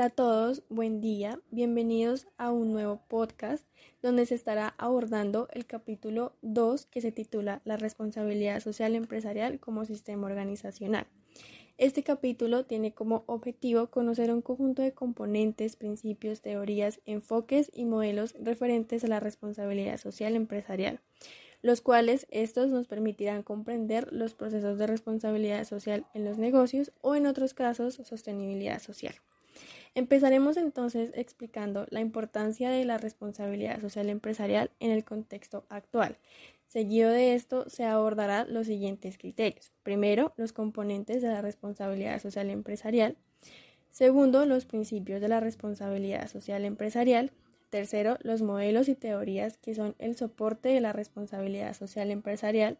Hola a todos, buen día, bienvenidos a un nuevo podcast donde se estará abordando el capítulo 2 que se titula La responsabilidad social empresarial como sistema organizacional. Este capítulo tiene como objetivo conocer un conjunto de componentes, principios, teorías, enfoques y modelos referentes a la responsabilidad social empresarial, los cuales estos nos permitirán comprender los procesos de responsabilidad social en los negocios o en otros casos sostenibilidad social. Empezaremos entonces explicando la importancia de la responsabilidad social empresarial en el contexto actual. Seguido de esto se abordará los siguientes criterios. Primero, los componentes de la responsabilidad social empresarial. Segundo, los principios de la responsabilidad social empresarial. Tercero, los modelos y teorías que son el soporte de la responsabilidad social empresarial,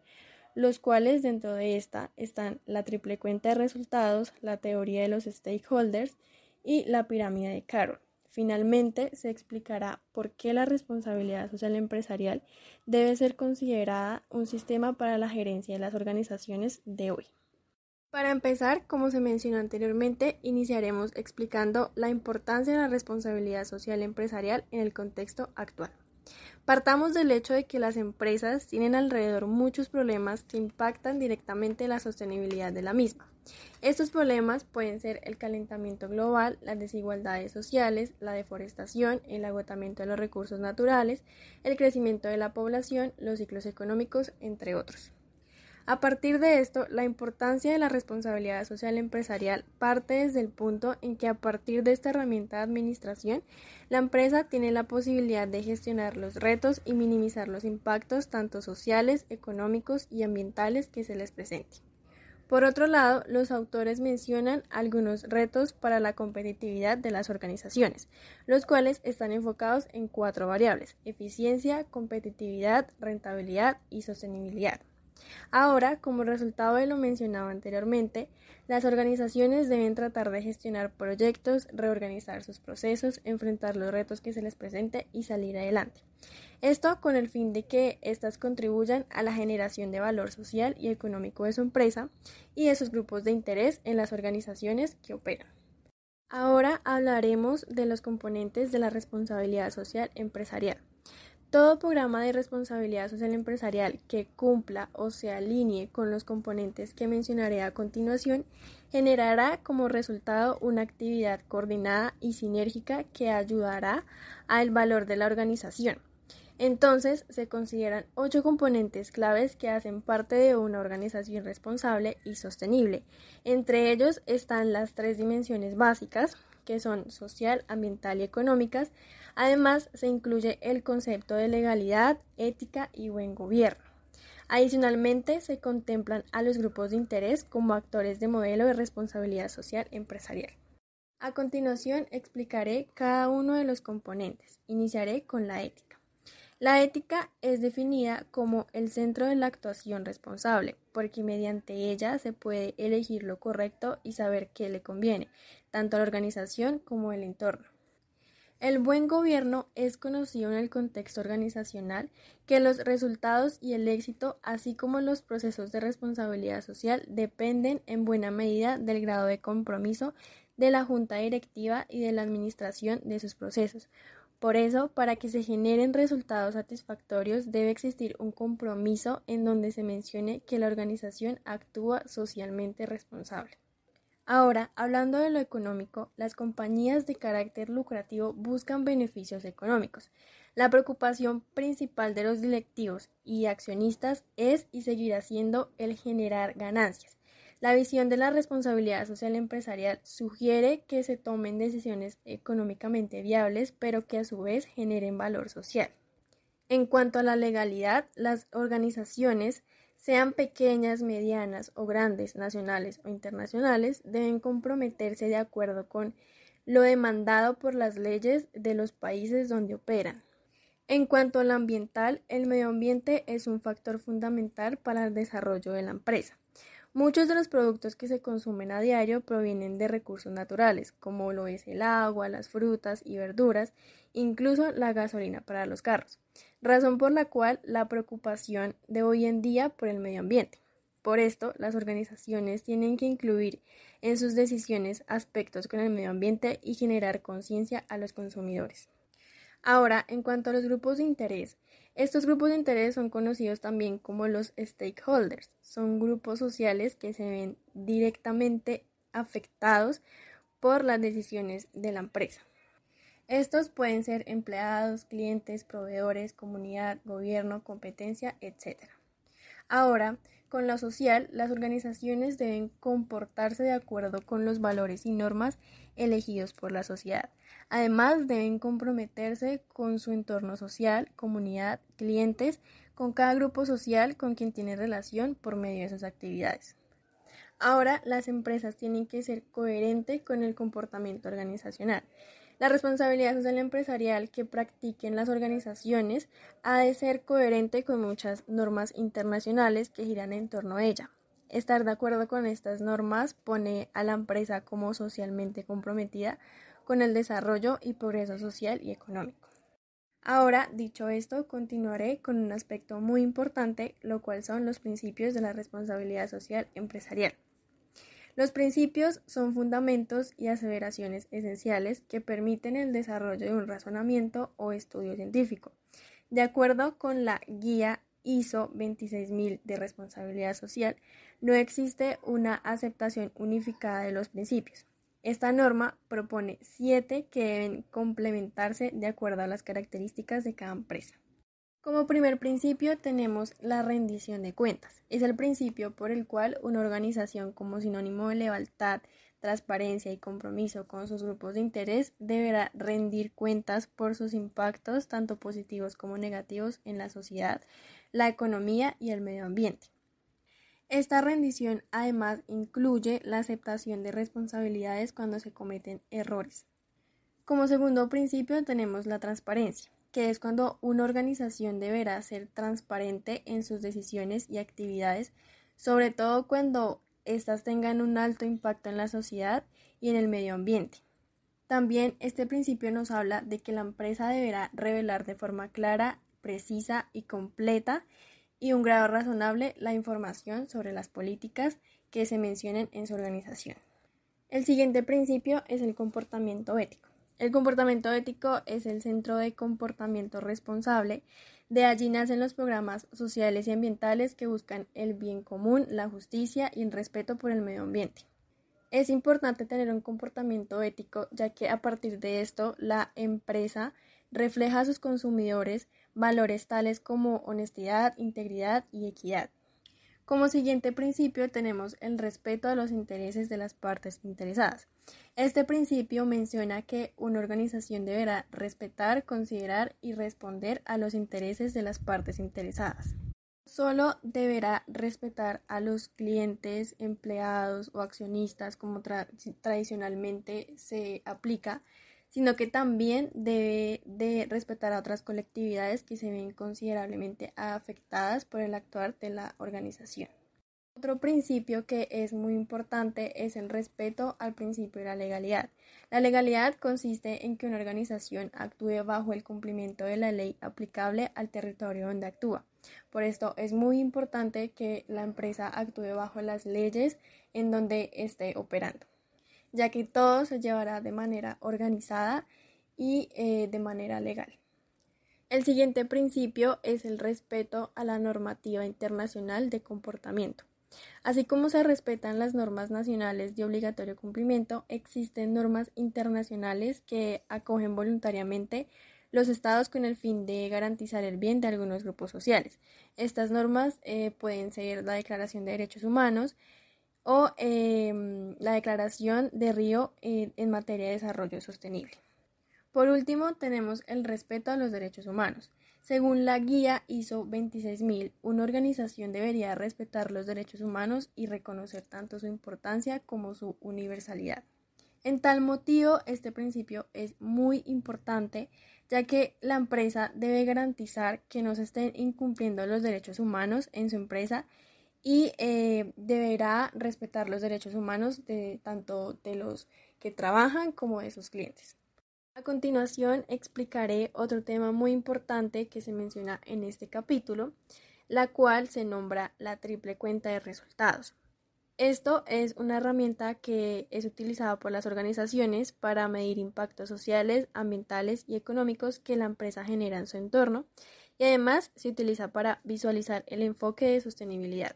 los cuales dentro de esta están la triple cuenta de resultados, la teoría de los stakeholders y la pirámide de Carroll. Finalmente, se explicará por qué la responsabilidad social empresarial debe ser considerada un sistema para la gerencia de las organizaciones de hoy. Para empezar, como se mencionó anteriormente, iniciaremos explicando la importancia de la responsabilidad social empresarial en el contexto actual. Partamos del hecho de que las empresas tienen alrededor muchos problemas que impactan directamente la sostenibilidad de la misma. Estos problemas pueden ser el calentamiento global, las desigualdades sociales, la deforestación, el agotamiento de los recursos naturales, el crecimiento de la población, los ciclos económicos, entre otros. A partir de esto, la importancia de la responsabilidad social empresarial parte desde el punto en que a partir de esta herramienta de administración, la empresa tiene la posibilidad de gestionar los retos y minimizar los impactos tanto sociales, económicos y ambientales que se les presenten. Por otro lado, los autores mencionan algunos retos para la competitividad de las organizaciones, los cuales están enfocados en cuatro variables, eficiencia, competitividad, rentabilidad y sostenibilidad. Ahora, como resultado de lo mencionado anteriormente, las organizaciones deben tratar de gestionar proyectos, reorganizar sus procesos, enfrentar los retos que se les presente y salir adelante. Esto con el fin de que éstas contribuyan a la generación de valor social y económico de su empresa y de sus grupos de interés en las organizaciones que operan. Ahora hablaremos de los componentes de la responsabilidad social empresarial. Todo programa de responsabilidad social empresarial que cumpla o se alinee con los componentes que mencionaré a continuación generará como resultado una actividad coordinada y sinérgica que ayudará al valor de la organización. Entonces, se consideran ocho componentes claves que hacen parte de una organización responsable y sostenible. Entre ellos están las tres dimensiones básicas, que son social, ambiental y económicas, Además, se incluye el concepto de legalidad, ética y buen gobierno. Adicionalmente, se contemplan a los grupos de interés como actores de modelo de responsabilidad social empresarial. A continuación, explicaré cada uno de los componentes. Iniciaré con la ética. La ética es definida como el centro de la actuación responsable, porque mediante ella se puede elegir lo correcto y saber qué le conviene, tanto a la organización como al entorno. El buen gobierno es conocido en el contexto organizacional que los resultados y el éxito, así como los procesos de responsabilidad social, dependen en buena medida del grado de compromiso de la junta directiva y de la administración de sus procesos. Por eso, para que se generen resultados satisfactorios, debe existir un compromiso en donde se mencione que la organización actúa socialmente responsable. Ahora, hablando de lo económico, las compañías de carácter lucrativo buscan beneficios económicos. La preocupación principal de los directivos y accionistas es y seguirá siendo el generar ganancias. La visión de la responsabilidad social empresarial sugiere que se tomen decisiones económicamente viables, pero que a su vez generen valor social. En cuanto a la legalidad, las organizaciones sean pequeñas, medianas o grandes, nacionales o internacionales, deben comprometerse de acuerdo con lo demandado por las leyes de los países donde operan. En cuanto al ambiental, el medio ambiente es un factor fundamental para el desarrollo de la empresa. Muchos de los productos que se consumen a diario provienen de recursos naturales, como lo es el agua, las frutas y verduras, incluso la gasolina para los carros, razón por la cual la preocupación de hoy en día por el medio ambiente. Por esto, las organizaciones tienen que incluir en sus decisiones aspectos con el medio ambiente y generar conciencia a los consumidores. Ahora, en cuanto a los grupos de interés, estos grupos de interés son conocidos también como los stakeholders. Son grupos sociales que se ven directamente afectados por las decisiones de la empresa. Estos pueden ser empleados, clientes, proveedores, comunidad, gobierno, competencia, etc. Ahora, con lo social, las organizaciones deben comportarse de acuerdo con los valores y normas elegidos por la sociedad. Además, deben comprometerse con su entorno social, comunidad, clientes, con cada grupo social con quien tiene relación por medio de sus actividades. Ahora, las empresas tienen que ser coherentes con el comportamiento organizacional. La responsabilidad social empresarial que practiquen las organizaciones ha de ser coherente con muchas normas internacionales que giran en torno a ella. Estar de acuerdo con estas normas pone a la empresa como socialmente comprometida con el desarrollo y progreso social y económico. Ahora, dicho esto, continuaré con un aspecto muy importante, lo cual son los principios de la responsabilidad social empresarial. Los principios son fundamentos y aseveraciones esenciales que permiten el desarrollo de un razonamiento o estudio científico. De acuerdo con la guía ISO 26000 de responsabilidad social, no existe una aceptación unificada de los principios. Esta norma propone siete que deben complementarse de acuerdo a las características de cada empresa. Como primer principio tenemos la rendición de cuentas. Es el principio por el cual una organización como sinónimo de lealtad, transparencia y compromiso con sus grupos de interés deberá rendir cuentas por sus impactos tanto positivos como negativos en la sociedad, la economía y el medio ambiente. Esta rendición además incluye la aceptación de responsabilidades cuando se cometen errores. Como segundo principio tenemos la transparencia que es cuando una organización deberá ser transparente en sus decisiones y actividades, sobre todo cuando éstas tengan un alto impacto en la sociedad y en el medio ambiente. También este principio nos habla de que la empresa deberá revelar de forma clara, precisa y completa y un grado razonable la información sobre las políticas que se mencionen en su organización. El siguiente principio es el comportamiento ético. El comportamiento ético es el centro de comportamiento responsable. De allí nacen los programas sociales y ambientales que buscan el bien común, la justicia y el respeto por el medio ambiente. Es importante tener un comportamiento ético ya que a partir de esto la empresa refleja a sus consumidores valores tales como honestidad, integridad y equidad. Como siguiente principio tenemos el respeto a los intereses de las partes interesadas. Este principio menciona que una organización deberá respetar, considerar y responder a los intereses de las partes interesadas. Solo deberá respetar a los clientes, empleados o accionistas como tradicionalmente se aplica, sino que también debe de respetar a otras colectividades que se ven considerablemente afectadas por el actuar de la organización. Otro principio que es muy importante es el respeto al principio de la legalidad. La legalidad consiste en que una organización actúe bajo el cumplimiento de la ley aplicable al territorio donde actúa. Por esto es muy importante que la empresa actúe bajo las leyes en donde esté operando, ya que todo se llevará de manera organizada y eh, de manera legal. El siguiente principio es el respeto a la normativa internacional de comportamiento. Así como se respetan las normas nacionales de obligatorio cumplimiento, existen normas internacionales que acogen voluntariamente los estados con el fin de garantizar el bien de algunos grupos sociales. Estas normas eh, pueden ser la Declaración de Derechos Humanos o em, la Declaración de Río en materia de desarrollo sostenible. Por último, tenemos el respeto a los derechos humanos. Según la guía ISO 26000, una organización debería respetar los derechos humanos y reconocer tanto su importancia como su universalidad. En tal motivo, este principio es muy importante ya que la empresa debe garantizar que no se estén incumpliendo los derechos humanos en su empresa y eh, deberá respetar los derechos humanos de tanto de los que trabajan como de sus clientes. A continuación explicaré otro tema muy importante que se menciona en este capítulo, la cual se nombra la triple cuenta de resultados. Esto es una herramienta que es utilizada por las organizaciones para medir impactos sociales, ambientales y económicos que la empresa genera en su entorno y además se utiliza para visualizar el enfoque de sostenibilidad.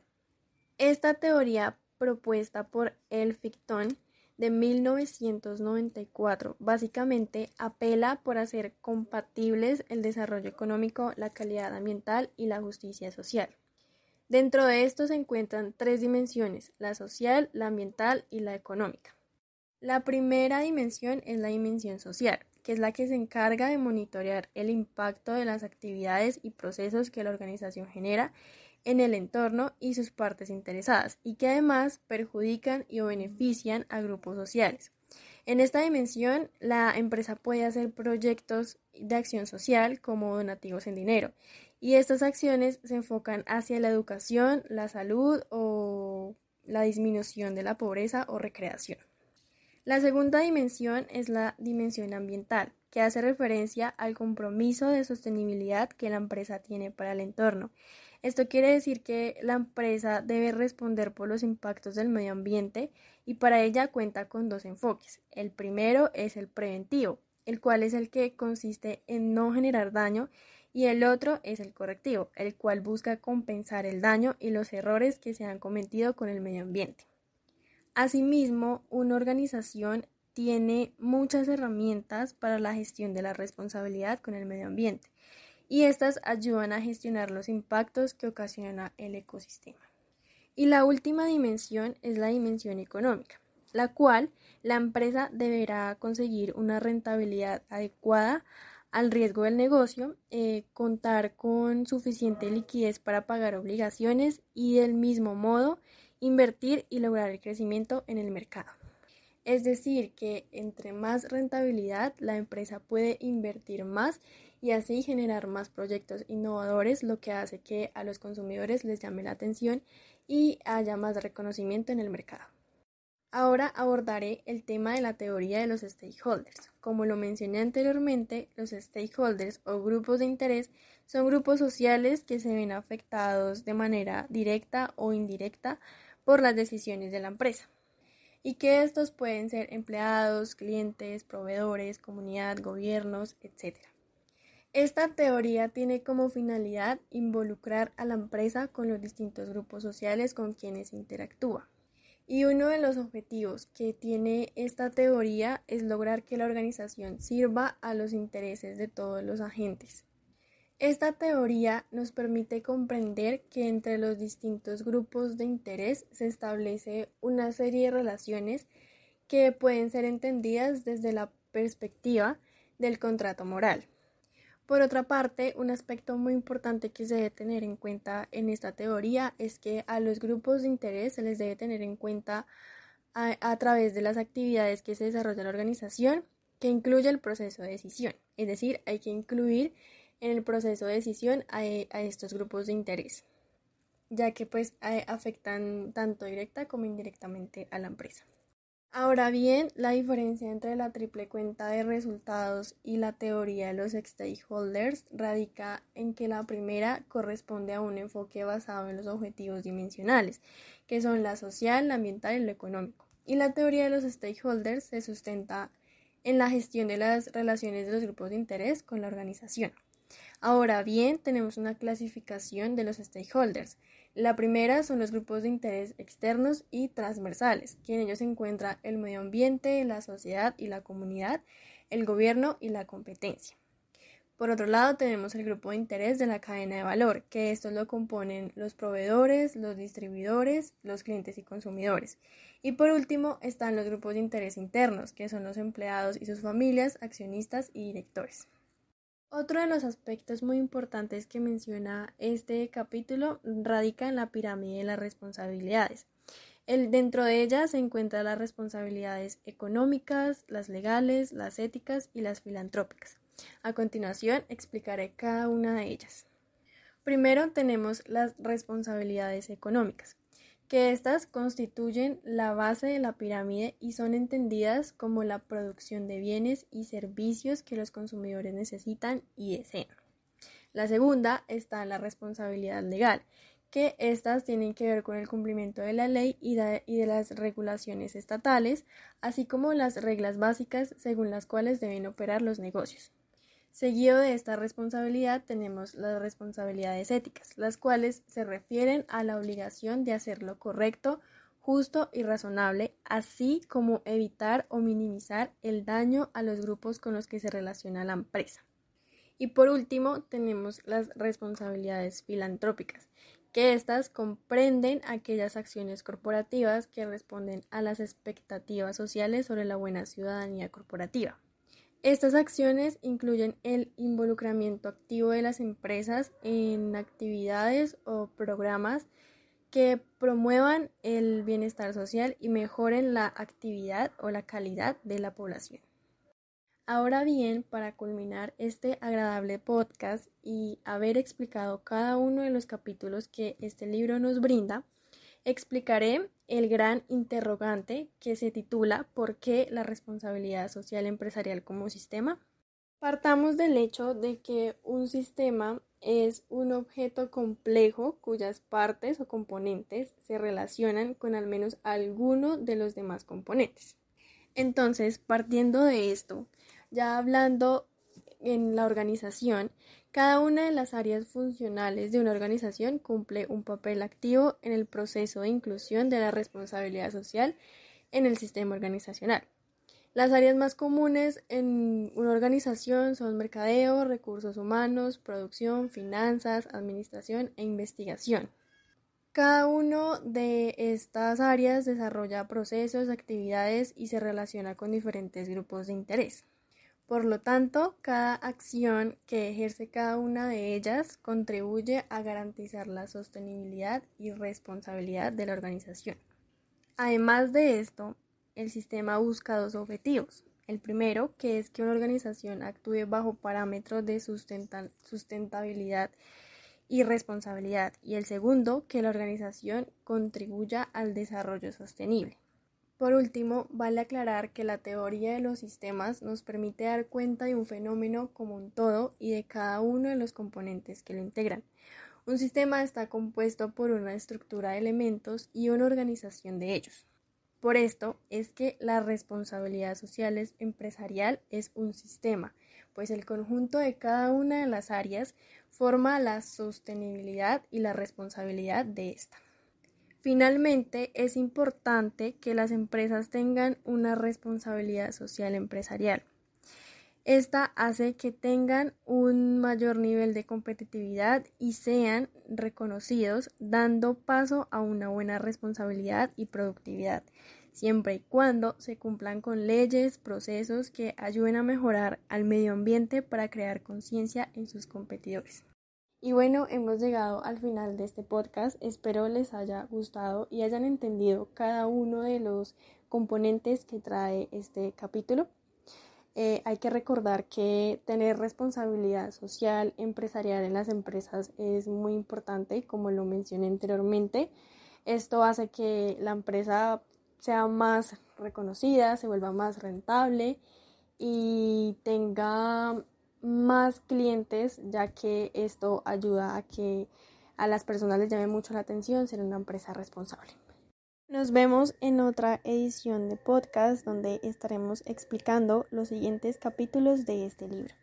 Esta teoría propuesta por Elphickton de 1994 básicamente apela por hacer compatibles el desarrollo económico, la calidad ambiental y la justicia social. Dentro de esto se encuentran tres dimensiones, la social, la ambiental y la económica. La primera dimensión es la dimensión social, que es la que se encarga de monitorear el impacto de las actividades y procesos que la organización genera en el entorno y sus partes interesadas y que además perjudican y o benefician a grupos sociales. En esta dimensión, la empresa puede hacer proyectos de acción social como donativos en dinero y estas acciones se enfocan hacia la educación, la salud o la disminución de la pobreza o recreación. La segunda dimensión es la dimensión ambiental, que hace referencia al compromiso de sostenibilidad que la empresa tiene para el entorno esto quiere decir que la empresa debe responder por los impactos del medio ambiente y para ella cuenta con dos enfoques. El primero es el preventivo, el cual es el que consiste en no generar daño y el otro es el correctivo, el cual busca compensar el daño y los errores que se han cometido con el medio ambiente. Asimismo, una organización tiene muchas herramientas para la gestión de la responsabilidad con el medio ambiente y estas ayudan a gestionar los impactos que ocasiona el ecosistema. Y la última dimensión es la dimensión económica, la cual la empresa deberá conseguir una rentabilidad adecuada al riesgo del negocio, eh, contar con suficiente liquidez para pagar obligaciones y del mismo modo invertir y lograr el crecimiento en el mercado. Es decir, que entre más rentabilidad la empresa puede invertir más y así generar más proyectos innovadores, lo que hace que a los consumidores les llame la atención y haya más reconocimiento en el mercado. Ahora abordaré el tema de la teoría de los stakeholders. Como lo mencioné anteriormente, los stakeholders o grupos de interés son grupos sociales que se ven afectados de manera directa o indirecta por las decisiones de la empresa y que estos pueden ser empleados, clientes, proveedores, comunidad, gobiernos, etc. Esta teoría tiene como finalidad involucrar a la empresa con los distintos grupos sociales con quienes interactúa. Y uno de los objetivos que tiene esta teoría es lograr que la organización sirva a los intereses de todos los agentes. Esta teoría nos permite comprender que entre los distintos grupos de interés se establece una serie de relaciones que pueden ser entendidas desde la perspectiva del contrato moral. Por otra parte, un aspecto muy importante que se debe tener en cuenta en esta teoría es que a los grupos de interés se les debe tener en cuenta a, través de las actividades que se desarrolla la organización, que incluye el proceso de decisión. Es decir, hay que incluir en el proceso de decisión a, a estos grupos de interés, ya que pues afectan tanto directa como indirectamente a la empresa. Ahora bien, la diferencia entre la triple cuenta de resultados y la teoría de los stakeholders radica en que la primera corresponde a un enfoque basado en los objetivos dimensionales, que son la social, la ambiental y lo económico. Y la teoría de los stakeholders se sustenta en la gestión de las relaciones de los grupos de interés con la organización. Ahora bien, tenemos una clasificación de los stakeholders. La primera son los grupos de interés externos y transversales, que en ellos se encuentra el medio ambiente, la sociedad y la comunidad, el gobierno y la competencia. Por otro lado, tenemos el grupo de interés de la cadena de valor, que estos lo componen los proveedores, los distribuidores, los clientes y consumidores. Y por último, están los grupos de interés internos, que son los empleados y sus familias, accionistas y directores. Otro de los aspectos muy importantes que menciona este capítulo radica en la pirámide de las responsabilidades. El, dentro de ella se encuentran las responsabilidades económicas, las legales, las éticas y las filantrópicas. A continuación explicaré cada una de ellas. Primero tenemos las responsabilidades económicas que éstas constituyen la base de la pirámide y son entendidas como la producción de bienes y servicios que los consumidores necesitan y desean. La segunda está la responsabilidad legal, que estas tienen que ver con el cumplimiento de la ley y de, las regulaciones estatales, así como las reglas básicas según las cuales deben operar los negocios. Seguido de esta responsabilidad tenemos las responsabilidades éticas, las cuales se refieren a la obligación de hacer lo correcto, justo y razonable, así como evitar o minimizar el daño a los grupos con los que se relaciona la empresa. Y por último tenemos las responsabilidades filantrópicas, que éstas comprenden aquellas acciones corporativas que responden a las expectativas sociales sobre la buena ciudadanía corporativa. Estas acciones incluyen el involucramiento activo de las empresas en actividades o programas que promuevan el bienestar social y mejoren la actividad o la calidad de la población. Ahora bien, para culminar este agradable podcast y haber explicado cada uno de los capítulos que este libro nos brinda, explicaré el gran interrogante que se titula ¿Por qué la responsabilidad social empresarial como sistema? Partamos del hecho de que un sistema es un objeto complejo cuyas partes o componentes se relacionan con al menos alguno de los demás componentes. Entonces, partiendo de esto, ya hablando en la organización, cada una de las áreas funcionales de una organización cumple un papel activo en el proceso de inclusión de la responsabilidad social en el sistema organizacional. Las áreas más comunes en una organización son mercadeo, recursos humanos, producción, finanzas, administración e investigación. Cada una de estas áreas desarrolla procesos, actividades y se relaciona con diferentes grupos de interés. Por lo tanto, cada acción que ejerce cada una de ellas contribuye a garantizar la sostenibilidad y responsabilidad de la organización. Además de esto, el sistema busca dos objetivos. El primero, que es que una organización actúe bajo parámetros de sustentabilidad y responsabilidad. Y el segundo, que la organización contribuya al desarrollo sostenible. Por último, vale aclarar que la teoría de los sistemas nos permite dar cuenta de un fenómeno como un todo y de cada uno de los componentes que lo integran. Un sistema está compuesto por una estructura de elementos y una organización de ellos. Por esto es que la responsabilidad social empresarial es un sistema, pues el conjunto de cada una de las áreas forma la sostenibilidad y la responsabilidad de esta. Finalmente, es importante que las empresas tengan una responsabilidad social empresarial. Esta hace que tengan un mayor nivel de competitividad y sean reconocidos, dando paso a una buena responsabilidad y productividad, siempre y cuando se cumplan con leyes, procesos que ayuden a mejorar al medio ambiente para crear conciencia en sus competidores. Y bueno, hemos llegado al final de este podcast. Espero les haya gustado y hayan entendido cada uno de los componentes que trae este capítulo. Eh, hay que recordar que tener responsabilidad social empresarial en las empresas es muy importante, como lo mencioné anteriormente. Esto hace que la empresa sea más reconocida, se vuelva más rentable y tenga más clientes, ya que esto ayuda a que a las personas les llame mucho la atención ser una empresa responsable. Nos vemos en otra edición de podcast donde estaremos explicando los siguientes capítulos de este libro.